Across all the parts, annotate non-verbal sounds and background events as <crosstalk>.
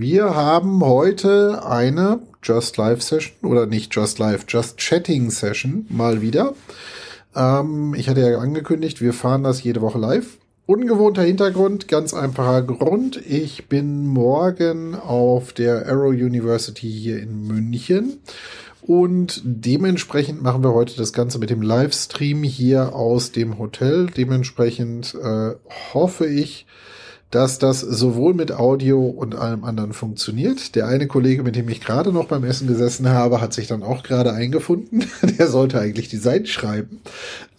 wir haben heute eine Just Live Session oder nicht Just Live, Just Chatting Session mal wieder. Ähm, ich hatte ja angekündigt, wir fahren das jede Woche live. Ungewohnter Hintergrund, ganz einfacher Grund. Ich bin morgen auf der Arrow University hier in München und dementsprechend machen wir heute das Ganze mit dem Livestream hier aus dem Hotel. Dementsprechend äh, hoffe ich, dass das sowohl mit Audio und allem anderen funktioniert. Der eine Kollege, mit dem ich gerade noch beim Essen gesessen habe, hat sich dann auch gerade eingefunden. <laughs> Der sollte eigentlich Design schreiben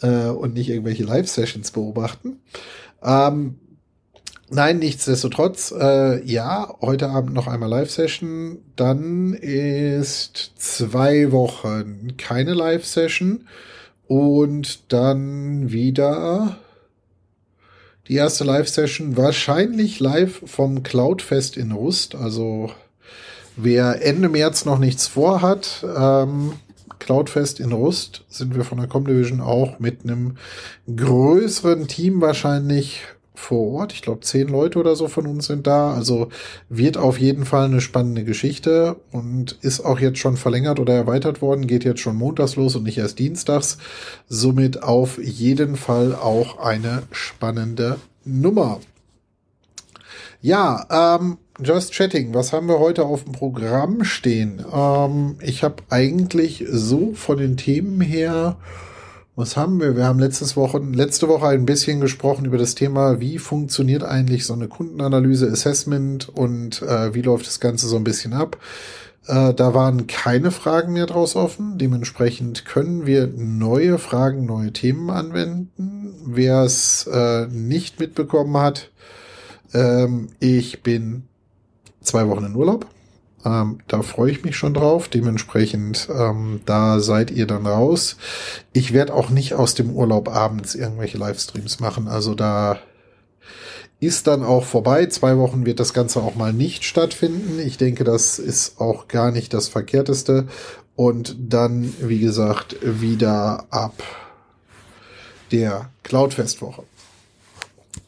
äh, und nicht irgendwelche Live-Sessions beobachten. Ähm, nein, nichtsdestotrotz, äh, ja, heute Abend noch einmal Live-Session. Dann ist zwei Wochen keine Live-Session. Und dann wieder die erste Live-Session wahrscheinlich live vom Cloudfest in Rust. Also wer Ende März noch nichts vorhat, ähm, Cloudfest in Rust sind wir von der Comdivision auch mit einem größeren Team wahrscheinlich vor Ort. Ich glaube, zehn Leute oder so von uns sind da. Also wird auf jeden Fall eine spannende Geschichte und ist auch jetzt schon verlängert oder erweitert worden. Geht jetzt schon montags los und nicht erst dienstags. Somit auf jeden Fall auch eine spannende Nummer. Ja, ähm, Just Chatting, was haben wir heute auf dem Programm stehen? Ähm, ich habe eigentlich so von den Themen her, was haben wir? Wir haben letztes Woche, letzte Woche ein bisschen gesprochen über das Thema, wie funktioniert eigentlich so eine Kundenanalyse, Assessment und äh, wie läuft das Ganze so ein bisschen ab. Äh, da waren keine Fragen mehr draus offen. Dementsprechend können wir neue Fragen, neue Themen anwenden. Wer es äh, nicht mitbekommen hat, ähm, ich bin zwei Wochen in Urlaub. Ähm, da freue ich mich schon drauf. Dementsprechend, ähm, da seid ihr dann raus. Ich werde auch nicht aus dem Urlaub abends irgendwelche Livestreams machen. Also da ist dann auch vorbei. Zwei Wochen wird das Ganze auch mal nicht stattfinden. Ich denke, das ist auch gar nicht das Verkehrteste. Und dann, wie gesagt, wieder ab der Cloudfest-Woche.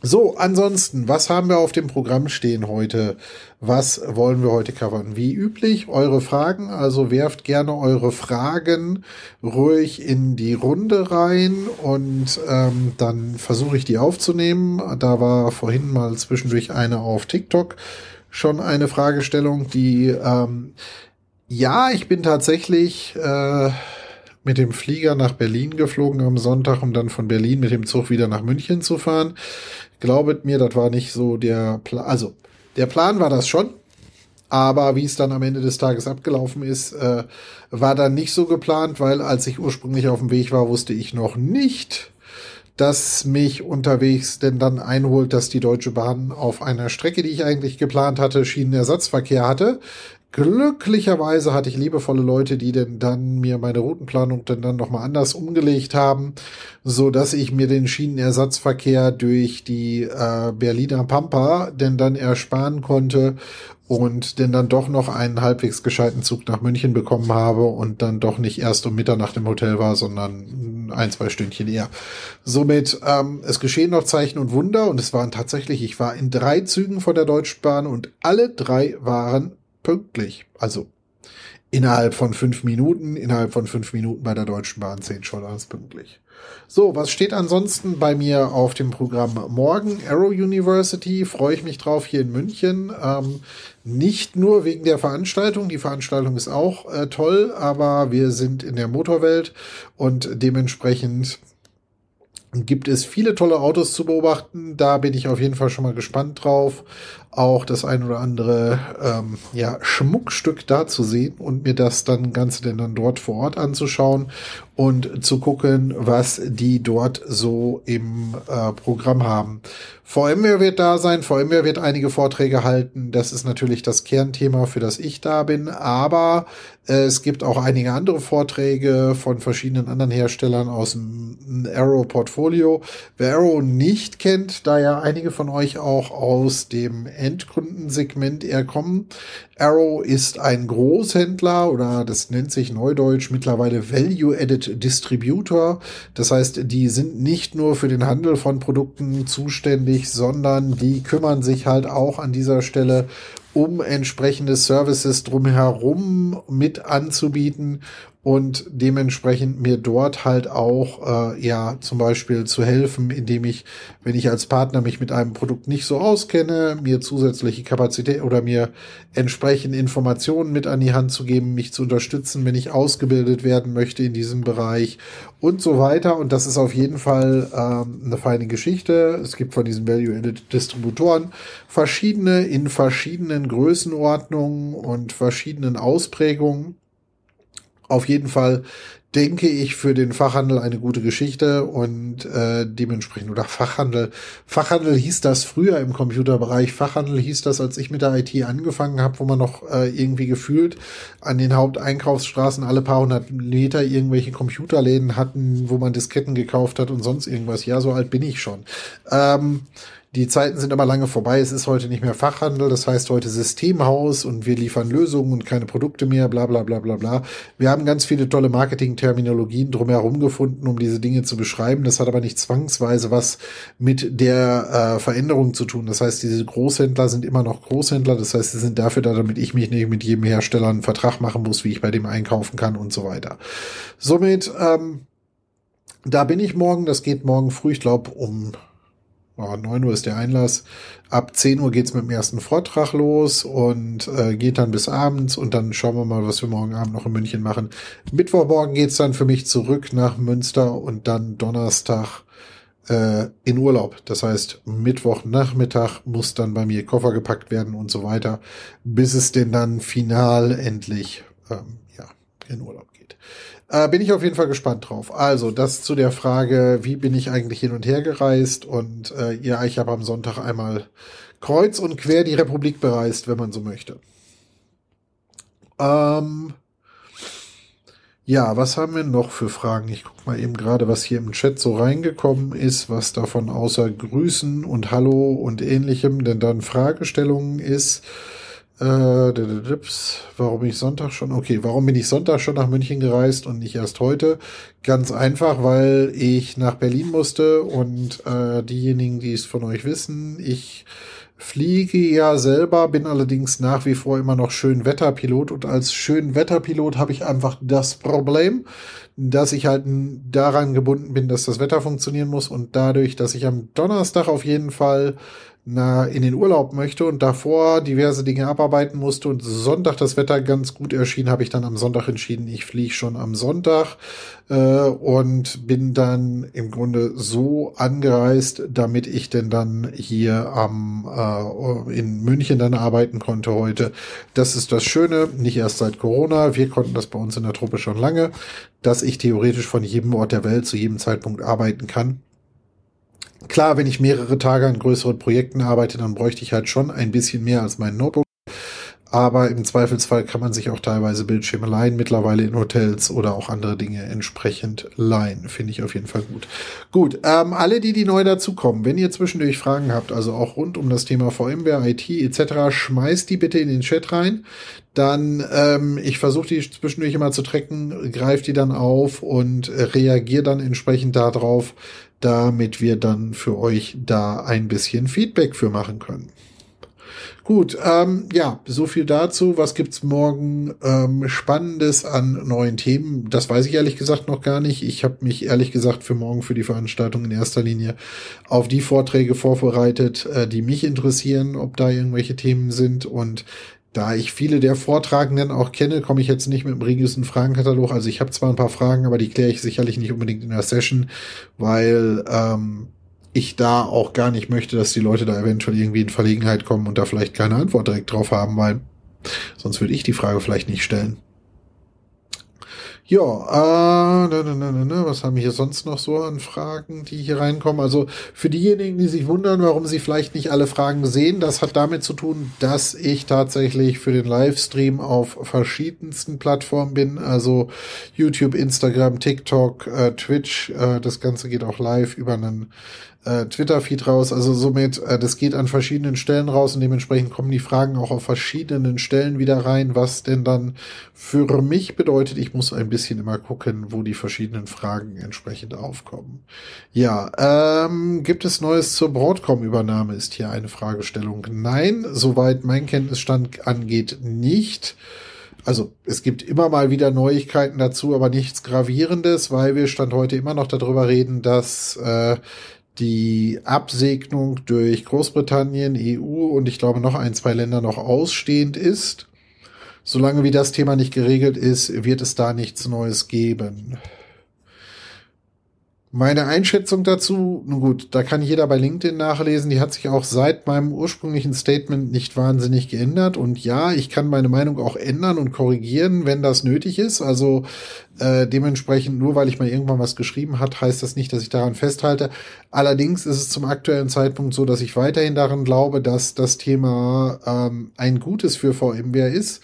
So, ansonsten, was haben wir auf dem Programm stehen heute? Was wollen wir heute covern? Wie üblich, eure Fragen. Also werft gerne eure Fragen ruhig in die Runde rein und ähm, dann versuche ich die aufzunehmen. Da war vorhin mal zwischendurch eine auf TikTok schon eine Fragestellung, die ähm, ja, ich bin tatsächlich äh, mit dem Flieger nach Berlin geflogen am Sonntag, um dann von Berlin mit dem Zug wieder nach München zu fahren. Glaubet mir, das war nicht so der Plan. Also, der Plan war das schon. Aber wie es dann am Ende des Tages abgelaufen ist, äh, war dann nicht so geplant, weil als ich ursprünglich auf dem Weg war, wusste ich noch nicht, dass mich unterwegs denn dann einholt, dass die Deutsche Bahn auf einer Strecke, die ich eigentlich geplant hatte, Schienenersatzverkehr hatte. Glücklicherweise hatte ich liebevolle Leute, die denn dann mir meine Routenplanung denn dann nochmal anders umgelegt haben, so dass ich mir den Schienenersatzverkehr durch die äh, Berliner Pampa denn dann ersparen konnte und denn dann doch noch einen halbwegs gescheiten Zug nach München bekommen habe und dann doch nicht erst um Mitternacht im Hotel war, sondern ein, zwei Stündchen eher. Somit, ähm, es geschehen noch Zeichen und Wunder und es waren tatsächlich, ich war in drei Zügen von der Deutschen Bahn und alle drei waren pünktlich. Also innerhalb von fünf Minuten, innerhalb von fünf Minuten bei der Deutschen Bahn zählt schon alles pünktlich. So, was steht ansonsten bei mir auf dem Programm morgen? Arrow University, freue ich mich drauf hier in München. Ähm, nicht nur wegen der Veranstaltung, die Veranstaltung ist auch äh, toll, aber wir sind in der Motorwelt und dementsprechend gibt es viele tolle Autos zu beobachten. Da bin ich auf jeden Fall schon mal gespannt drauf auch das ein oder andere ähm, ja, Schmuckstück da zu sehen und mir das dann Ganze denn dann dort vor Ort anzuschauen und zu gucken, was die dort so im äh, Programm haben. VMware wird da sein, VMware wird einige Vorträge halten. Das ist natürlich das Kernthema, für das ich da bin. Aber äh, es gibt auch einige andere Vorträge von verschiedenen anderen Herstellern aus dem Arrow-Portfolio. Wer Arrow nicht kennt, da ja einige von euch auch aus dem Endkundensegment eher kommen. Arrow ist ein Großhändler oder das nennt sich neudeutsch mittlerweile Value-Added Distributor. Das heißt, die sind nicht nur für den Handel von Produkten zuständig, sondern die kümmern sich halt auch an dieser Stelle um entsprechende Services drumherum mit anzubieten und dementsprechend mir dort halt auch äh, ja zum Beispiel zu helfen, indem ich, wenn ich als Partner mich mit einem Produkt nicht so auskenne, mir zusätzliche Kapazität oder mir entsprechend Informationen mit an die Hand zu geben, mich zu unterstützen, wenn ich ausgebildet werden möchte in diesem Bereich und so weiter. Und das ist auf jeden Fall ähm, eine feine Geschichte. Es gibt von diesen Value-Added-Distributoren verschiedene in verschiedenen Größenordnungen und verschiedenen Ausprägungen auf jeden Fall denke ich für den Fachhandel eine gute Geschichte und äh, dementsprechend oder Fachhandel. Fachhandel hieß das früher im Computerbereich. Fachhandel hieß das, als ich mit der IT angefangen habe, wo man noch äh, irgendwie gefühlt an den Haupteinkaufsstraßen alle paar hundert Meter irgendwelche Computerläden hatten, wo man Disketten gekauft hat und sonst irgendwas. Ja, so alt bin ich schon. Ähm, die Zeiten sind aber lange vorbei. Es ist heute nicht mehr Fachhandel, das heißt heute Systemhaus und wir liefern Lösungen und keine Produkte mehr, bla bla bla bla bla. Wir haben ganz viele tolle Marketing-Terminologien drumherum gefunden, um diese Dinge zu beschreiben. Das hat aber nicht zwangsweise was mit der äh, Veränderung zu tun. Das heißt, diese Großhändler sind immer noch Großhändler. Das heißt, sie sind dafür da, damit ich mich nicht mit jedem Hersteller einen Vertrag machen muss, wie ich bei dem einkaufen kann und so weiter. Somit, ähm, da bin ich morgen. Das geht morgen früh, ich glaube, um oh, 9 Uhr ist der Einlass. Ab 10 Uhr geht's mit dem ersten Vortrag los und äh, geht dann bis abends und dann schauen wir mal, was wir morgen Abend noch in München machen. Mittwochmorgen geht's dann für mich zurück nach Münster und dann Donnerstag äh, in Urlaub. Das heißt, Mittwochnachmittag muss dann bei mir Koffer gepackt werden und so weiter, bis es denn dann final endlich ähm, ja, in Urlaub äh, bin ich auf jeden Fall gespannt drauf. Also, das zu der Frage, wie bin ich eigentlich hin und her gereist? Und äh, ja, ich habe am Sonntag einmal kreuz und quer die Republik bereist, wenn man so möchte. Ähm, ja, was haben wir noch für Fragen? Ich guck mal eben gerade, was hier im Chat so reingekommen ist, was davon außer Grüßen und Hallo und ähnlichem denn dann Fragestellungen ist. Äh, warum ich Sonntag schon? Okay, warum bin ich Sonntag schon nach München gereist und nicht erst heute? Ganz einfach, weil ich nach Berlin musste und äh, diejenigen, die es von euch wissen, ich fliege ja selber, bin allerdings nach wie vor immer noch Schönwetterpilot und als Schönwetterpilot habe ich einfach das Problem, dass ich halt daran gebunden bin, dass das Wetter funktionieren muss und dadurch, dass ich am Donnerstag auf jeden Fall na, in den Urlaub möchte und davor diverse Dinge abarbeiten musste und Sonntag das Wetter ganz gut erschien, habe ich dann am Sonntag entschieden, ich fliege schon am Sonntag äh, und bin dann im Grunde so angereist, damit ich denn dann hier am äh, in München dann arbeiten konnte heute. Das ist das Schöne, nicht erst seit Corona, wir konnten das bei uns in der Truppe schon lange, dass ich theoretisch von jedem Ort der Welt zu jedem Zeitpunkt arbeiten kann Klar, wenn ich mehrere Tage an größeren Projekten arbeite, dann bräuchte ich halt schon ein bisschen mehr als mein Notebook. Aber im Zweifelsfall kann man sich auch teilweise Bildschirme leihen, mittlerweile in Hotels oder auch andere Dinge entsprechend leihen. Finde ich auf jeden Fall gut. Gut, ähm, alle, die, die neu dazukommen, wenn ihr zwischendurch Fragen habt, also auch rund um das Thema VMware, IT etc., schmeißt die bitte in den Chat rein. Dann, ähm, ich versuche die zwischendurch immer zu trecken, greife die dann auf und reagiere dann entsprechend darauf, damit wir dann für euch da ein bisschen Feedback für machen können. Gut, ähm, ja, so viel dazu. Was gibt's morgen ähm, Spannendes an neuen Themen? Das weiß ich ehrlich gesagt noch gar nicht. Ich habe mich ehrlich gesagt für morgen für die Veranstaltung in erster Linie auf die Vorträge vorbereitet, äh, die mich interessieren, ob da irgendwelche Themen sind. Und da ich viele der Vortragenden auch kenne, komme ich jetzt nicht mit dem regelsten Fragenkatalog. Also ich habe zwar ein paar Fragen, aber die kläre ich sicherlich nicht unbedingt in der Session, weil ähm, ich da auch gar nicht möchte, dass die Leute da eventuell irgendwie in Verlegenheit kommen und da vielleicht keine Antwort direkt drauf haben, weil sonst würde ich die Frage vielleicht nicht stellen. Ja, äh, na, na, na, na, was haben wir hier sonst noch so an Fragen, die hier reinkommen? Also für diejenigen, die sich wundern, warum sie vielleicht nicht alle Fragen sehen, das hat damit zu tun, dass ich tatsächlich für den Livestream auf verschiedensten Plattformen bin, also YouTube, Instagram, TikTok, äh, Twitch. Äh, das Ganze geht auch live über einen äh, Twitter-Feed raus. Also somit, äh, das geht an verschiedenen Stellen raus und dementsprechend kommen die Fragen auch auf verschiedenen Stellen wieder rein, was denn dann für mich bedeutet, ich muss ein bisschen immer gucken, wo die verschiedenen Fragen entsprechend aufkommen. Ja, ähm, gibt es Neues zur Broadcom-Übernahme, ist hier eine Fragestellung. Nein, soweit mein Kenntnisstand angeht, nicht. Also es gibt immer mal wieder Neuigkeiten dazu, aber nichts Gravierendes, weil wir Stand heute immer noch darüber reden, dass äh, die Absegnung durch Großbritannien, EU und ich glaube noch ein, zwei Länder noch ausstehend ist. Solange wie das Thema nicht geregelt ist, wird es da nichts Neues geben. Meine Einschätzung dazu, nun gut, da kann jeder bei LinkedIn nachlesen, die hat sich auch seit meinem ursprünglichen Statement nicht wahnsinnig geändert. Und ja, ich kann meine Meinung auch ändern und korrigieren, wenn das nötig ist. Also äh, dementsprechend, nur weil ich mal irgendwann was geschrieben hat, heißt das nicht, dass ich daran festhalte. Allerdings ist es zum aktuellen Zeitpunkt so, dass ich weiterhin daran glaube, dass das Thema ähm, ein gutes für VMware ist.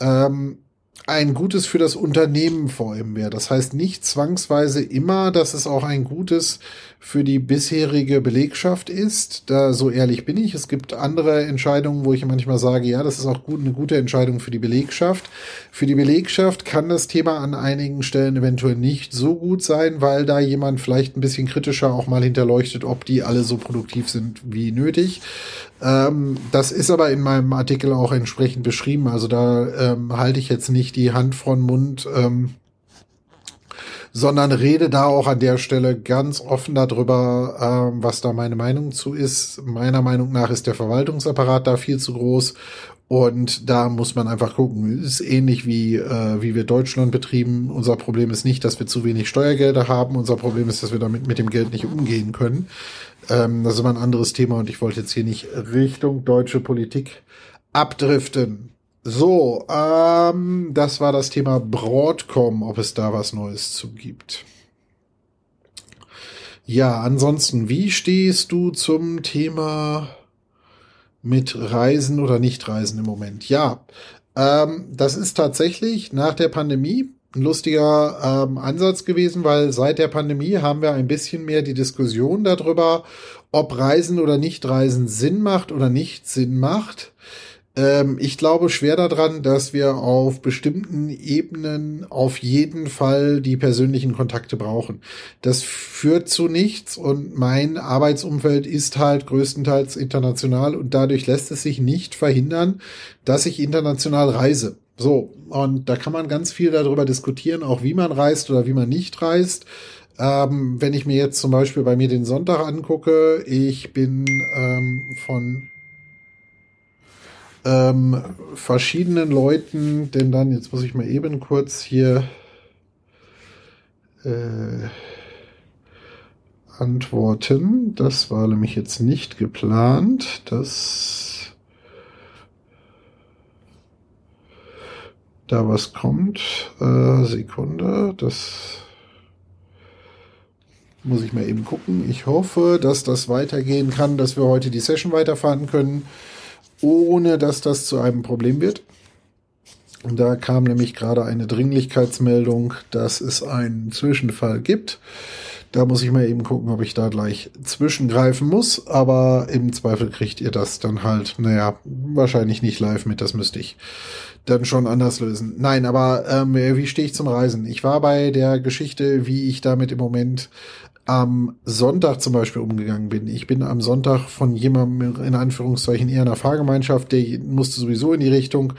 Ähm, ein Gutes für das Unternehmen VMware. Das heißt nicht zwangsweise immer, dass es auch ein Gutes für die bisherige Belegschaft ist. Da so ehrlich bin ich. Es gibt andere Entscheidungen, wo ich manchmal sage, ja, das ist auch gut, eine gute Entscheidung für die Belegschaft. Für die Belegschaft kann das Thema an einigen Stellen eventuell nicht so gut sein, weil da jemand vielleicht ein bisschen kritischer auch mal hinterleuchtet, ob die alle so produktiv sind wie nötig. Ähm, das ist aber in meinem Artikel auch entsprechend beschrieben. Also da ähm, halte ich jetzt nicht die Hand von Mund. Ähm, sondern rede da auch an der Stelle ganz offen darüber, ähm, was da meine Meinung zu ist. Meiner Meinung nach ist der Verwaltungsapparat da viel zu groß und da muss man einfach gucken. Ist ähnlich wie, äh, wie wir Deutschland betrieben. Unser Problem ist nicht, dass wir zu wenig Steuergelder haben. Unser Problem ist, dass wir damit mit dem Geld nicht umgehen können. Ähm, das ist immer ein anderes Thema und ich wollte jetzt hier nicht Richtung deutsche Politik abdriften. So, ähm, das war das Thema Broadcom, ob es da was Neues zu gibt. Ja, ansonsten, wie stehst du zum Thema mit Reisen oder Nicht-Reisen im Moment? Ja, ähm, das ist tatsächlich nach der Pandemie ein lustiger ähm, Ansatz gewesen, weil seit der Pandemie haben wir ein bisschen mehr die Diskussion darüber, ob Reisen oder Nicht-Reisen Sinn macht oder nicht Sinn macht. Ähm, ich glaube schwer daran, dass wir auf bestimmten Ebenen auf jeden Fall die persönlichen Kontakte brauchen. Das führt zu nichts und mein Arbeitsumfeld ist halt größtenteils international und dadurch lässt es sich nicht verhindern, dass ich international reise. So, und da kann man ganz viel darüber diskutieren, auch wie man reist oder wie man nicht reist. Ähm, wenn ich mir jetzt zum Beispiel bei mir den Sonntag angucke, ich bin ähm, von ähm, verschiedenen Leuten, denn dann, jetzt muss ich mal eben kurz hier äh, antworten. Das war nämlich jetzt nicht geplant. Das da was kommt. Äh, Sekunde, das muss ich mal eben gucken. Ich hoffe, dass das weitergehen kann, dass wir heute die Session weiterfahren können ohne dass das zu einem Problem wird. Und da kam nämlich gerade eine Dringlichkeitsmeldung, dass es einen Zwischenfall gibt. Da muss ich mal eben gucken, ob ich da gleich zwischengreifen muss. Aber im Zweifel kriegt ihr das dann halt, naja, wahrscheinlich nicht live mit. Das müsste ich dann schon anders lösen. Nein, aber ähm, wie stehe ich zum Reisen? Ich war bei der Geschichte, wie ich damit im Moment am Sonntag zum Beispiel umgegangen bin. Ich bin am Sonntag von jemandem in Anführungszeichen eher einer Fahrgemeinschaft, der musste sowieso in die Richtung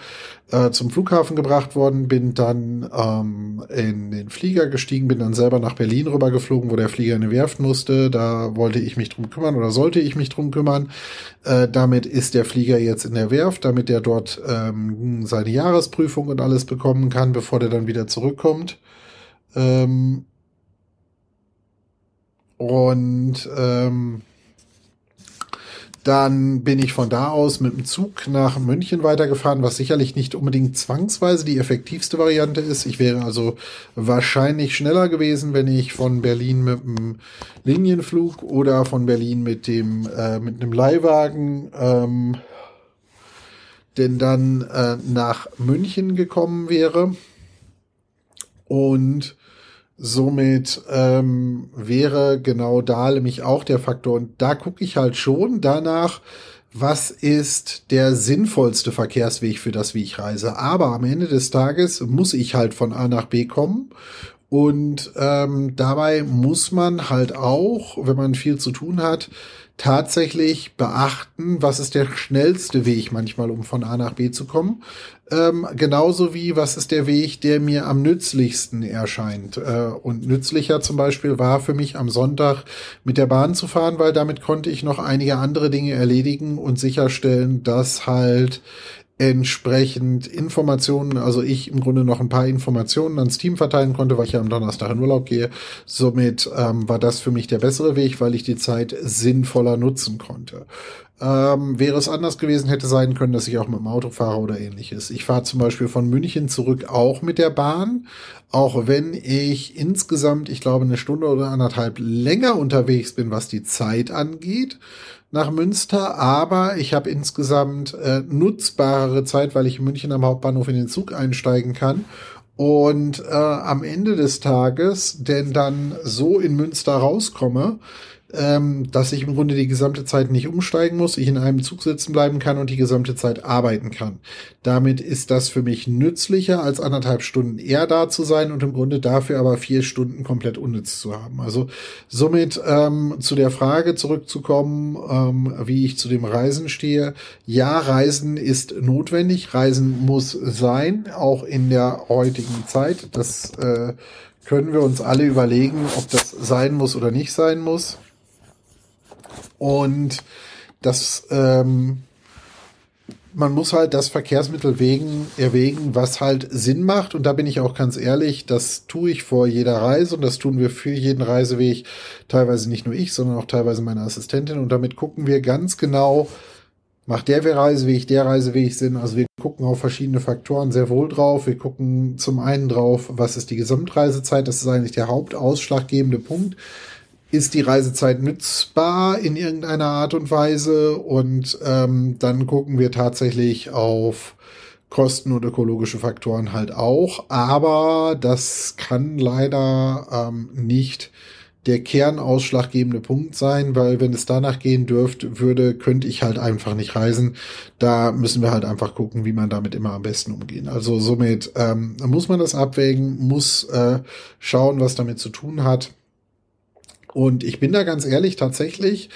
äh, zum Flughafen gebracht worden, bin dann ähm, in den Flieger gestiegen, bin dann selber nach Berlin rübergeflogen, wo der Flieger in eine Werft musste. Da wollte ich mich drum kümmern oder sollte ich mich drum kümmern. Äh, damit ist der Flieger jetzt in der Werft, damit er dort ähm, seine Jahresprüfung und alles bekommen kann, bevor der dann wieder zurückkommt. Ähm, und ähm, dann bin ich von da aus mit dem Zug nach München weitergefahren, was sicherlich nicht unbedingt zwangsweise die effektivste Variante ist. Ich wäre also wahrscheinlich schneller gewesen, wenn ich von Berlin mit dem Linienflug oder von Berlin mit dem äh, mit einem Leihwagen ähm, denn dann äh, nach München gekommen wäre. Und Somit ähm, wäre genau da nämlich auch der Faktor. Und da gucke ich halt schon danach, was ist der sinnvollste Verkehrsweg für das, wie ich reise. Aber am Ende des Tages muss ich halt von A nach B kommen. Und ähm, dabei muss man halt auch, wenn man viel zu tun hat, tatsächlich beachten, was ist der schnellste Weg manchmal, um von A nach B zu kommen. Ähm, genauso wie, was ist der Weg, der mir am nützlichsten erscheint. Äh, und nützlicher zum Beispiel war für mich am Sonntag mit der Bahn zu fahren, weil damit konnte ich noch einige andere Dinge erledigen und sicherstellen, dass halt entsprechend Informationen, also ich im Grunde noch ein paar Informationen ans Team verteilen konnte, weil ich ja am Donnerstag in Urlaub gehe. Somit ähm, war das für mich der bessere Weg, weil ich die Zeit sinnvoller nutzen konnte. Ähm, wäre es anders gewesen, hätte sein können, dass ich auch mit dem Auto fahre oder ähnliches. Ich fahre zum Beispiel von München zurück auch mit der Bahn, auch wenn ich insgesamt, ich glaube, eine Stunde oder anderthalb länger unterwegs bin, was die Zeit angeht nach Münster, aber ich habe insgesamt äh, nutzbarere Zeit, weil ich in München am Hauptbahnhof in den Zug einsteigen kann. Und äh, am Ende des Tages denn dann so in Münster rauskomme, ähm, dass ich im Grunde die gesamte Zeit nicht umsteigen muss, ich in einem Zug sitzen bleiben kann und die gesamte Zeit arbeiten kann. Damit ist das für mich nützlicher, als anderthalb Stunden eher da zu sein und im Grunde dafür aber vier Stunden komplett unnütz zu haben. Also somit ähm, zu der Frage zurückzukommen, ähm, wie ich zu dem Reisen stehe. Ja, Reisen ist notwendig, Reisen muss sein, auch in der heutigen Zeit. Das äh, können wir uns alle überlegen, ob das sein muss oder nicht sein muss. Und das, ähm, man muss halt das Verkehrsmittel wegen, erwägen, was halt Sinn macht. Und da bin ich auch ganz ehrlich, das tue ich vor jeder Reise und das tun wir für jeden Reiseweg. Teilweise nicht nur ich, sondern auch teilweise meine Assistentin. Und damit gucken wir ganz genau, macht der Reiseweg, der Reiseweg Sinn. Also wir gucken auf verschiedene Faktoren sehr wohl drauf. Wir gucken zum einen drauf, was ist die Gesamtreisezeit. Das ist eigentlich der hauptausschlaggebende Punkt ist die Reisezeit nützbar in irgendeiner Art und Weise und ähm, dann gucken wir tatsächlich auf Kosten und ökologische Faktoren halt auch, aber das kann leider ähm, nicht der kernausschlaggebende Punkt sein, weil wenn es danach gehen dürfte, würde, könnte ich halt einfach nicht reisen. Da müssen wir halt einfach gucken, wie man damit immer am besten umgehen. Also somit ähm, muss man das abwägen, muss äh, schauen, was damit zu tun hat. Und ich bin da ganz ehrlich, tatsächlich,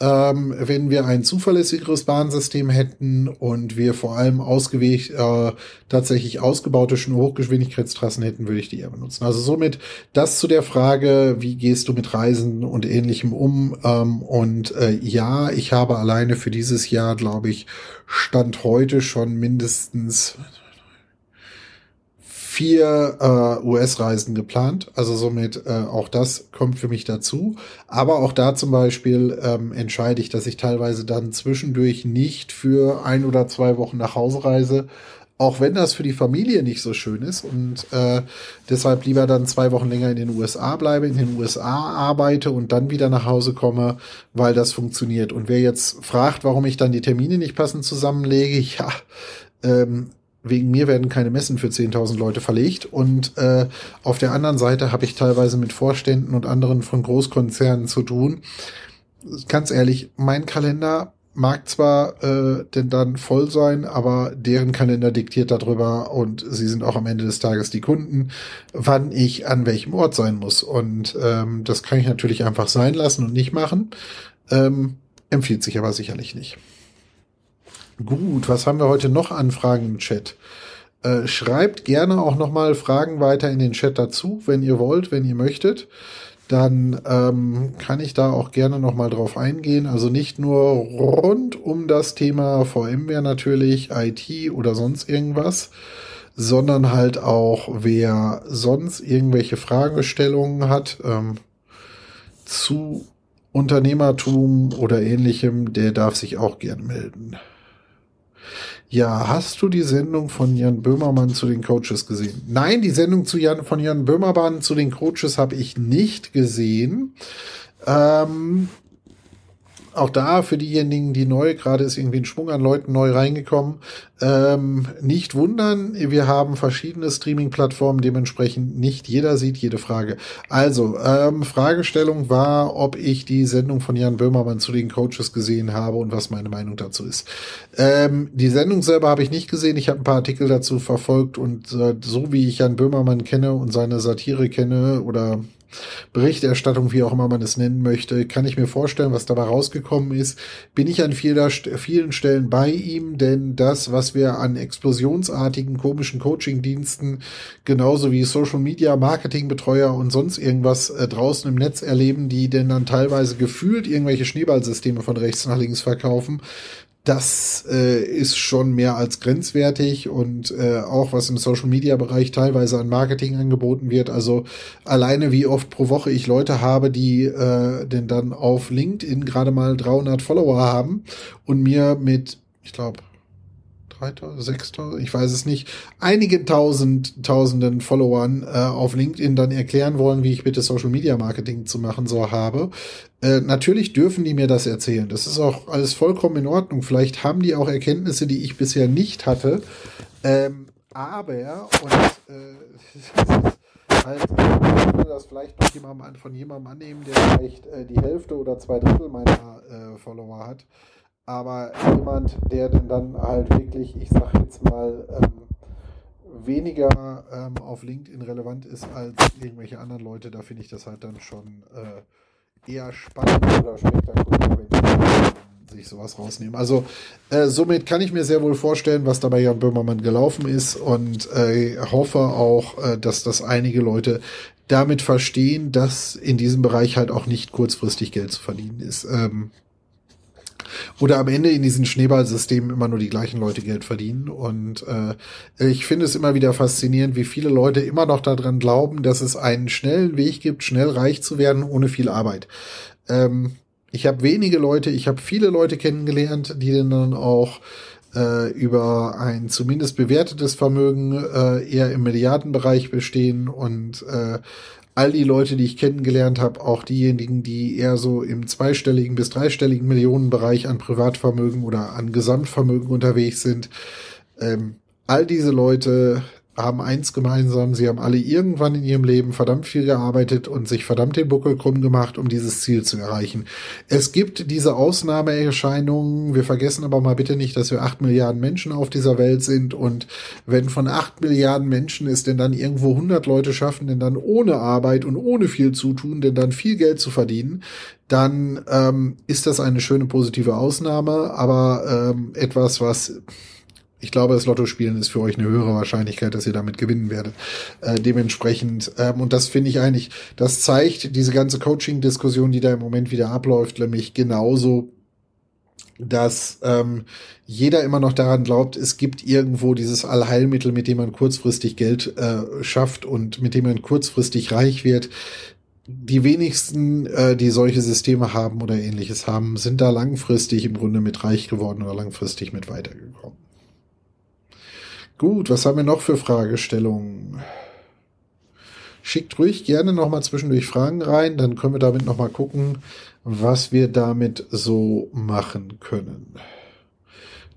ähm, wenn wir ein zuverlässigeres Bahnsystem hätten und wir vor allem ausgewählt, äh, tatsächlich ausgebaute Hochgeschwindigkeitstrassen hätten, würde ich die eher benutzen. Also somit das zu der Frage, wie gehst du mit Reisen und ähnlichem um? Ähm, und äh, ja, ich habe alleine für dieses Jahr, glaube ich, Stand heute schon mindestens vier äh, US-Reisen geplant. Also somit äh, auch das kommt für mich dazu. Aber auch da zum Beispiel ähm, entscheide ich, dass ich teilweise dann zwischendurch nicht für ein oder zwei Wochen nach Hause reise. Auch wenn das für die Familie nicht so schön ist und äh, deshalb lieber dann zwei Wochen länger in den USA bleibe, in den USA arbeite und dann wieder nach Hause komme, weil das funktioniert. Und wer jetzt fragt, warum ich dann die Termine nicht passend zusammenlege, <laughs> ja, ähm, wegen mir werden keine Messen für 10.000 Leute verlegt. Und äh, auf der anderen Seite habe ich teilweise mit Vorständen und anderen von Großkonzernen zu tun. Ganz ehrlich, mein Kalender mag zwar äh, denn dann voll sein, aber deren Kalender diktiert darüber und sie sind auch am Ende des Tages die Kunden, wann ich an welchem Ort sein muss. Und ähm, das kann ich natürlich einfach sein lassen und nicht machen. Ähm, empfiehlt sich aber sicherlich nicht. Gut, was haben wir heute noch an Fragen im Chat? Äh, schreibt gerne auch nochmal Fragen weiter in den Chat dazu, wenn ihr wollt, wenn ihr möchtet. Dann ähm, kann ich da auch gerne nochmal drauf eingehen. Also nicht nur rund um das Thema VMware natürlich, IT oder sonst irgendwas, sondern halt auch, wer sonst irgendwelche Fragestellungen hat ähm, zu Unternehmertum oder ähnlichem, der darf sich auch gerne melden. Ja, hast du die Sendung von Jan Böhmermann zu den Coaches gesehen? Nein, die Sendung zu Jan, von Jan Böhmermann zu den Coaches habe ich nicht gesehen. Ähm, auch da für diejenigen, die neu, gerade ist irgendwie ein Schwung an Leuten neu reingekommen, ähm, nicht wundern, wir haben verschiedene Streaming-Plattformen, dementsprechend nicht jeder sieht jede Frage. Also, ähm, Fragestellung war, ob ich die Sendung von Jan Böhmermann zu den Coaches gesehen habe und was meine Meinung dazu ist. Ähm, die Sendung selber habe ich nicht gesehen, ich habe ein paar Artikel dazu verfolgt und äh, so wie ich Jan Böhmermann kenne und seine Satire kenne oder Berichterstattung, wie auch immer man es nennen möchte, kann ich mir vorstellen, was dabei rausgekommen ist. Bin ich an vieler, vielen Stellen bei ihm, denn das, was wir an explosionsartigen, komischen Coaching-Diensten, genauso wie Social Media, Marketingbetreuer und sonst irgendwas äh, draußen im Netz erleben, die denn dann teilweise gefühlt irgendwelche Schneeballsysteme von rechts nach links verkaufen, das äh, ist schon mehr als grenzwertig und äh, auch was im Social Media Bereich teilweise an Marketing angeboten wird. Also alleine wie oft pro Woche ich Leute habe, die äh, denn dann auf LinkedIn gerade mal 300 Follower haben und mir mit, ich glaube, 3000, 6000, ich weiß es nicht, einigen tausend, tausenden Followern äh, auf LinkedIn dann erklären wollen, wie ich bitte Social Media Marketing zu machen so habe. Äh, natürlich dürfen die mir das erzählen. Das ist auch alles vollkommen in Ordnung. Vielleicht haben die auch Erkenntnisse, die ich bisher nicht hatte. Ähm, aber, und äh, <laughs> halt, ich würde das vielleicht noch jemandem, von jemandem annehmen, der vielleicht äh, die Hälfte oder zwei Drittel meiner äh, Follower hat aber jemand, der denn dann halt wirklich, ich sag jetzt mal, ähm, weniger ähm, auf LinkedIn relevant ist als irgendwelche anderen Leute, da finde ich das halt dann schon äh, eher spannend oder spektakulär, wenn die sich sowas rausnehmen. Also äh, somit kann ich mir sehr wohl vorstellen, was dabei Jan Böhmermann gelaufen ist und äh, hoffe auch, äh, dass das einige Leute damit verstehen, dass in diesem Bereich halt auch nicht kurzfristig Geld zu verdienen ist. Ähm, oder am Ende in diesen Schneeballsystemen immer nur die gleichen Leute Geld verdienen. Und äh, ich finde es immer wieder faszinierend, wie viele Leute immer noch daran glauben, dass es einen schnellen Weg gibt, schnell reich zu werden, ohne viel Arbeit. Ähm, ich habe wenige Leute, ich habe viele Leute kennengelernt, die dann auch äh, über ein zumindest bewertetes Vermögen äh, eher im Milliardenbereich bestehen und äh, all die Leute, die ich kennengelernt habe, auch diejenigen, die eher so im zweistelligen bis dreistelligen Millionenbereich an Privatvermögen oder an Gesamtvermögen unterwegs sind, ähm, all diese Leute haben eins gemeinsam, sie haben alle irgendwann in ihrem Leben verdammt viel gearbeitet und sich verdammt den Buckel krumm gemacht, um dieses Ziel zu erreichen. Es gibt diese Ausnahmeerscheinungen, wir vergessen aber mal bitte nicht, dass wir acht Milliarden Menschen auf dieser Welt sind. Und wenn von acht Milliarden Menschen es denn dann irgendwo 100 Leute schaffen, denn dann ohne Arbeit und ohne viel Zutun, denn dann viel Geld zu verdienen, dann ähm, ist das eine schöne positive Ausnahme, aber ähm, etwas, was ich glaube, das Lotto-Spielen ist für euch eine höhere Wahrscheinlichkeit, dass ihr damit gewinnen werdet. Äh, dementsprechend, ähm, und das finde ich eigentlich, das zeigt diese ganze Coaching-Diskussion, die da im Moment wieder abläuft, nämlich genauso, dass ähm, jeder immer noch daran glaubt, es gibt irgendwo dieses Allheilmittel, mit dem man kurzfristig Geld äh, schafft und mit dem man kurzfristig reich wird. Die wenigsten, äh, die solche Systeme haben oder ähnliches haben, sind da langfristig im Grunde mit reich geworden oder langfristig mit weitergekommen. Gut, was haben wir noch für Fragestellungen? Schickt ruhig gerne noch mal zwischendurch Fragen rein, dann können wir damit noch mal gucken, was wir damit so machen können.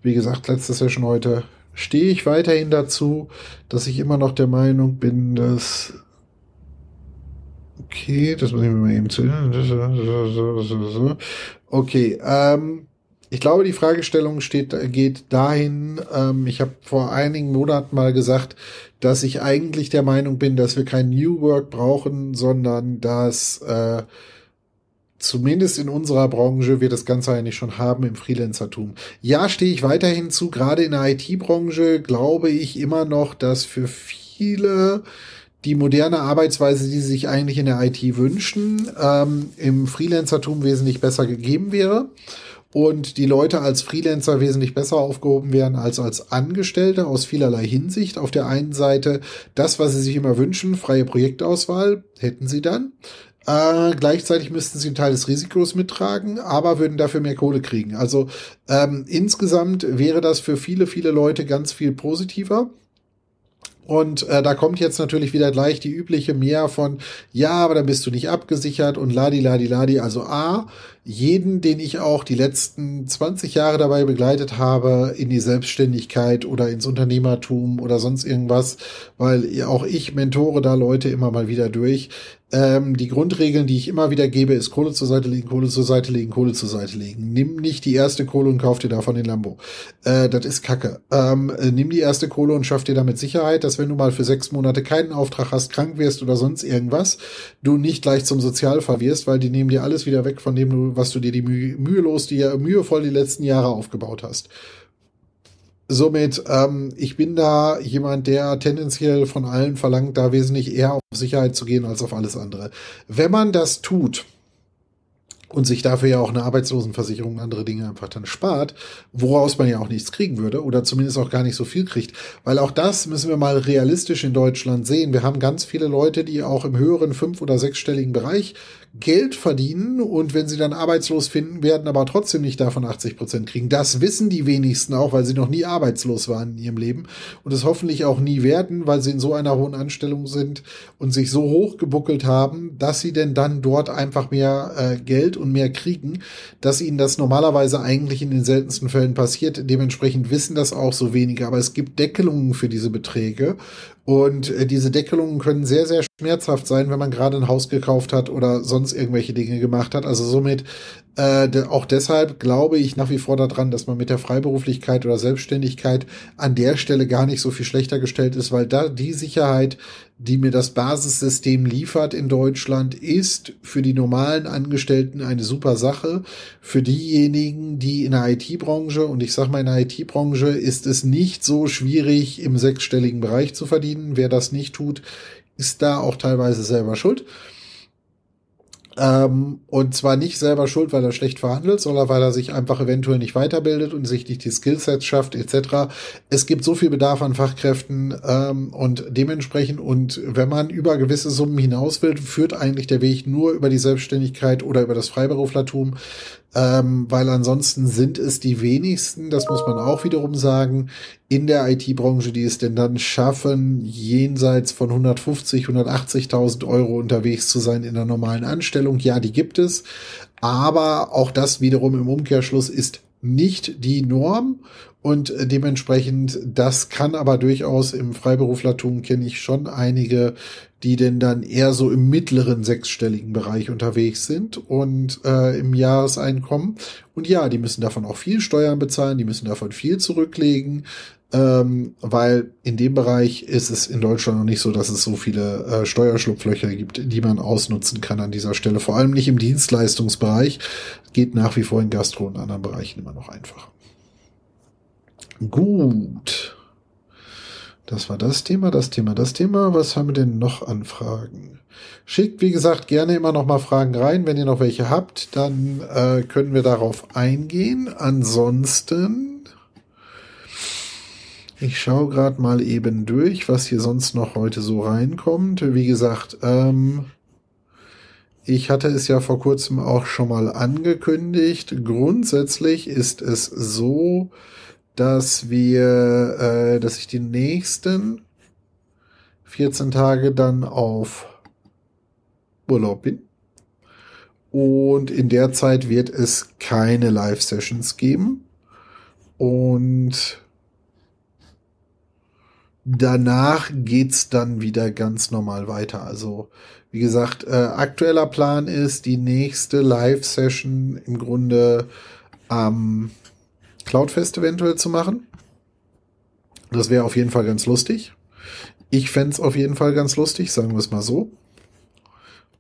Wie gesagt, letzte Session heute stehe ich weiterhin dazu, dass ich immer noch der Meinung bin, dass Okay, das muss ich mir mal eben zu. <laughs> Okay, ähm, ich glaube, die Fragestellung steht, geht dahin, ähm, ich habe vor einigen Monaten mal gesagt, dass ich eigentlich der Meinung bin, dass wir kein New Work brauchen, sondern dass äh, zumindest in unserer Branche wir das Ganze eigentlich schon haben im Freelancertum. Ja, stehe ich weiterhin zu, gerade in der IT-Branche glaube ich immer noch, dass für viele die moderne Arbeitsweise, die sie sich eigentlich in der IT wünschen, ähm, im Freelancertum wesentlich besser gegeben wäre und die Leute als Freelancer wesentlich besser aufgehoben werden als als Angestellte aus vielerlei Hinsicht. Auf der einen Seite das, was sie sich immer wünschen, freie Projektauswahl, hätten sie dann. Äh, gleichzeitig müssten sie einen Teil des Risikos mittragen, aber würden dafür mehr Kohle kriegen. Also ähm, insgesamt wäre das für viele, viele Leute ganz viel positiver. Und äh, da kommt jetzt natürlich wieder gleich die übliche mehr von, ja, aber dann bist du nicht abgesichert und ladi, ladi, ladi. Also A, jeden, den ich auch die letzten 20 Jahre dabei begleitet habe, in die Selbstständigkeit oder ins Unternehmertum oder sonst irgendwas, weil auch ich mentore da Leute immer mal wieder durch. Ähm, die Grundregeln, die ich immer wieder gebe, ist Kohle zur Seite legen, Kohle zur Seite legen, Kohle zur Seite legen. Nimm nicht die erste Kohle und kauf dir davon den Lambo. Äh, das ist Kacke. Ähm, äh, nimm die erste Kohle und schaff dir damit Sicherheit, dass wenn du mal für sechs Monate keinen Auftrag hast, krank wirst oder sonst irgendwas, du nicht gleich zum Sozialfall wirst, weil die nehmen dir alles wieder weg, von dem du, was du dir die Mühe, mühelos, die mühevoll die letzten Jahre aufgebaut hast somit, ähm, ich bin da jemand, der tendenziell von allen verlangt, da wesentlich eher auf Sicherheit zu gehen als auf alles andere. Wenn man das tut, und sich dafür ja auch eine Arbeitslosenversicherung und andere Dinge einfach dann spart, woraus man ja auch nichts kriegen würde oder zumindest auch gar nicht so viel kriegt. Weil auch das müssen wir mal realistisch in Deutschland sehen. Wir haben ganz viele Leute, die auch im höheren fünf- oder sechsstelligen Bereich Geld verdienen und wenn sie dann arbeitslos finden, werden aber trotzdem nicht davon 80 Prozent kriegen. Das wissen die wenigsten auch, weil sie noch nie arbeitslos waren in ihrem Leben und es hoffentlich auch nie werden, weil sie in so einer hohen Anstellung sind und sich so hoch gebuckelt haben, dass sie denn dann dort einfach mehr äh, Geld und mehr kriegen, dass ihnen das normalerweise eigentlich in den seltensten Fällen passiert. Dementsprechend wissen das auch so wenige, aber es gibt Deckelungen für diese Beträge und äh, diese Deckelungen können sehr, sehr schmerzhaft sein, wenn man gerade ein Haus gekauft hat oder sonst irgendwelche Dinge gemacht hat. Also somit äh, auch deshalb glaube ich nach wie vor daran, dass man mit der Freiberuflichkeit oder Selbstständigkeit an der Stelle gar nicht so viel schlechter gestellt ist, weil da die Sicherheit, die mir das Basissystem liefert in Deutschland, ist für die normalen Angestellten eine super Sache. Für diejenigen, die in der IT-Branche, und ich sage mal in der IT-Branche, ist es nicht so schwierig, im sechsstelligen Bereich zu verdienen. Wer das nicht tut, ist da auch teilweise selber schuld. Ähm, und zwar nicht selber schuld, weil er schlecht verhandelt, sondern weil er sich einfach eventuell nicht weiterbildet und sich nicht die Skillsets schafft, etc. Es gibt so viel Bedarf an Fachkräften ähm, und dementsprechend, und wenn man über gewisse Summen hinaus will, führt eigentlich der Weg nur über die Selbstständigkeit oder über das Freiberuflertum ähm, weil ansonsten sind es die wenigsten, das muss man auch wiederum sagen, in der IT-Branche, die es denn dann schaffen, jenseits von 150, 180.000 Euro unterwegs zu sein in der normalen Anstellung. Ja, die gibt es, aber auch das wiederum im Umkehrschluss ist nicht die Norm und dementsprechend, das kann aber durchaus im Freiberuflertum kenne ich schon einige, die denn dann eher so im mittleren sechsstelligen Bereich unterwegs sind und äh, im Jahreseinkommen. Und ja, die müssen davon auch viel Steuern bezahlen, die müssen davon viel zurücklegen, ähm, weil in dem Bereich ist es in Deutschland noch nicht so, dass es so viele äh, Steuerschlupflöcher gibt, die man ausnutzen kann an dieser Stelle. Vor allem nicht im Dienstleistungsbereich. Geht nach wie vor in Gastro und anderen Bereichen immer noch einfacher. Gut. Das war das Thema, das Thema, das Thema. Was haben wir denn noch an Fragen? Schickt, wie gesagt, gerne immer noch mal Fragen rein. Wenn ihr noch welche habt, dann äh, können wir darauf eingehen. Ansonsten, ich schaue gerade mal eben durch, was hier sonst noch heute so reinkommt. Wie gesagt, ähm, ich hatte es ja vor kurzem auch schon mal angekündigt. Grundsätzlich ist es so, dass wir, äh, dass ich die nächsten 14 Tage dann auf Urlaub bin. Und in der Zeit wird es keine Live-Sessions geben. Und danach geht's dann wieder ganz normal weiter. Also, wie gesagt, äh, aktueller Plan ist, die nächste Live-Session im Grunde am Cloudfest eventuell zu machen. Das wäre auf jeden Fall ganz lustig. Ich fände es auf jeden Fall ganz lustig, sagen wir es mal so.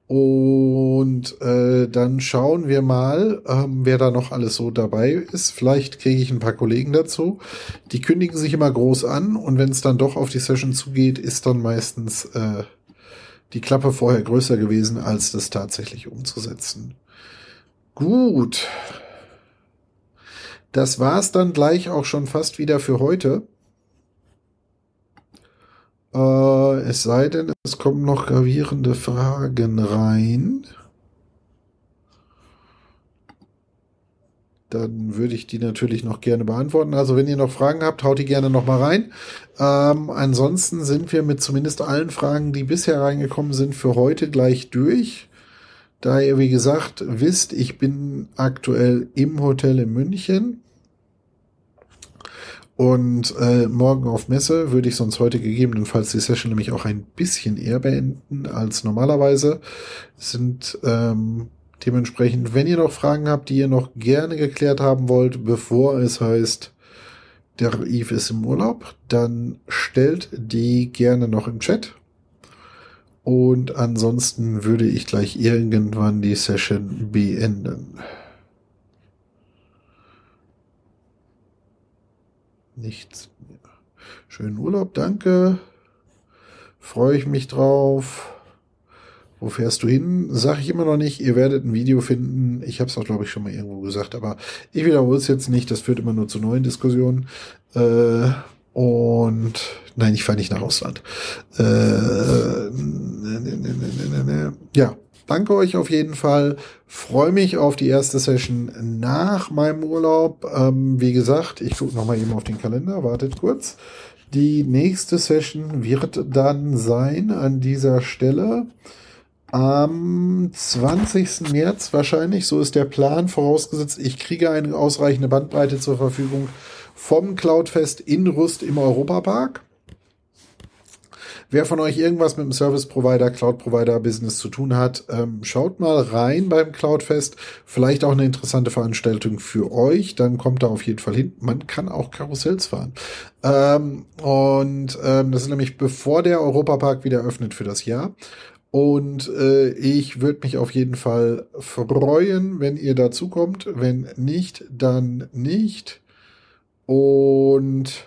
Und äh, dann schauen wir mal, ähm, wer da noch alles so dabei ist. Vielleicht kriege ich ein paar Kollegen dazu. Die kündigen sich immer groß an und wenn es dann doch auf die Session zugeht, ist dann meistens äh, die Klappe vorher größer gewesen, als das tatsächlich umzusetzen. Gut. Das war's dann gleich auch schon fast wieder für heute. Äh, es sei denn, es kommen noch gravierende Fragen rein. dann würde ich die natürlich noch gerne beantworten. Also wenn ihr noch Fragen habt, haut die gerne noch mal rein. Ähm, ansonsten sind wir mit zumindest allen Fragen, die bisher reingekommen sind, für heute gleich durch. Da ihr, wie gesagt, wisst, ich bin aktuell im Hotel in München. Und äh, morgen auf Messe würde ich sonst heute gegebenenfalls die Session nämlich auch ein bisschen eher beenden als normalerweise. Sind ähm, dementsprechend, wenn ihr noch Fragen habt, die ihr noch gerne geklärt haben wollt, bevor es heißt, der Eve ist im Urlaub, dann stellt die gerne noch im Chat. Und ansonsten würde ich gleich irgendwann die Session beenden. Nichts mehr. Schönen Urlaub, danke. Freue ich mich drauf. Wo fährst du hin? Sag ich immer noch nicht. Ihr werdet ein Video finden. Ich habe es auch, glaube ich, schon mal irgendwo gesagt, aber ich wiederhole es jetzt nicht. Das führt immer nur zu neuen Diskussionen. Äh, und nein, ich fahre nicht nach Russland. Äh, ne, ne, ne, ja, danke euch auf jeden Fall. Freue mich auf die erste Session nach meinem Urlaub. Ähm, wie gesagt, ich gucke noch mal eben auf den Kalender. Wartet kurz. Die nächste Session wird dann sein an dieser Stelle am 20. März wahrscheinlich, so ist der Plan, vorausgesetzt, ich kriege eine ausreichende Bandbreite zur Verfügung vom Cloudfest in Rust im Europapark. Wer von euch irgendwas mit dem Service Provider, Cloud Provider Business zu tun hat, ähm, schaut mal rein beim Cloudfest. Vielleicht auch eine interessante Veranstaltung für euch. Dann kommt da auf jeden Fall hin. Man kann auch Karussells fahren. Ähm, und ähm, das ist nämlich bevor der Europapark wieder öffnet für das Jahr. Und äh, ich würde mich auf jeden Fall freuen, wenn ihr dazu kommt. Wenn nicht, dann nicht. Und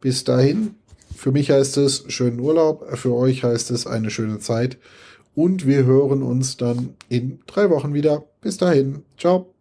bis dahin, für mich heißt es schönen Urlaub, für euch heißt es eine schöne Zeit. Und wir hören uns dann in drei Wochen wieder. Bis dahin. Ciao.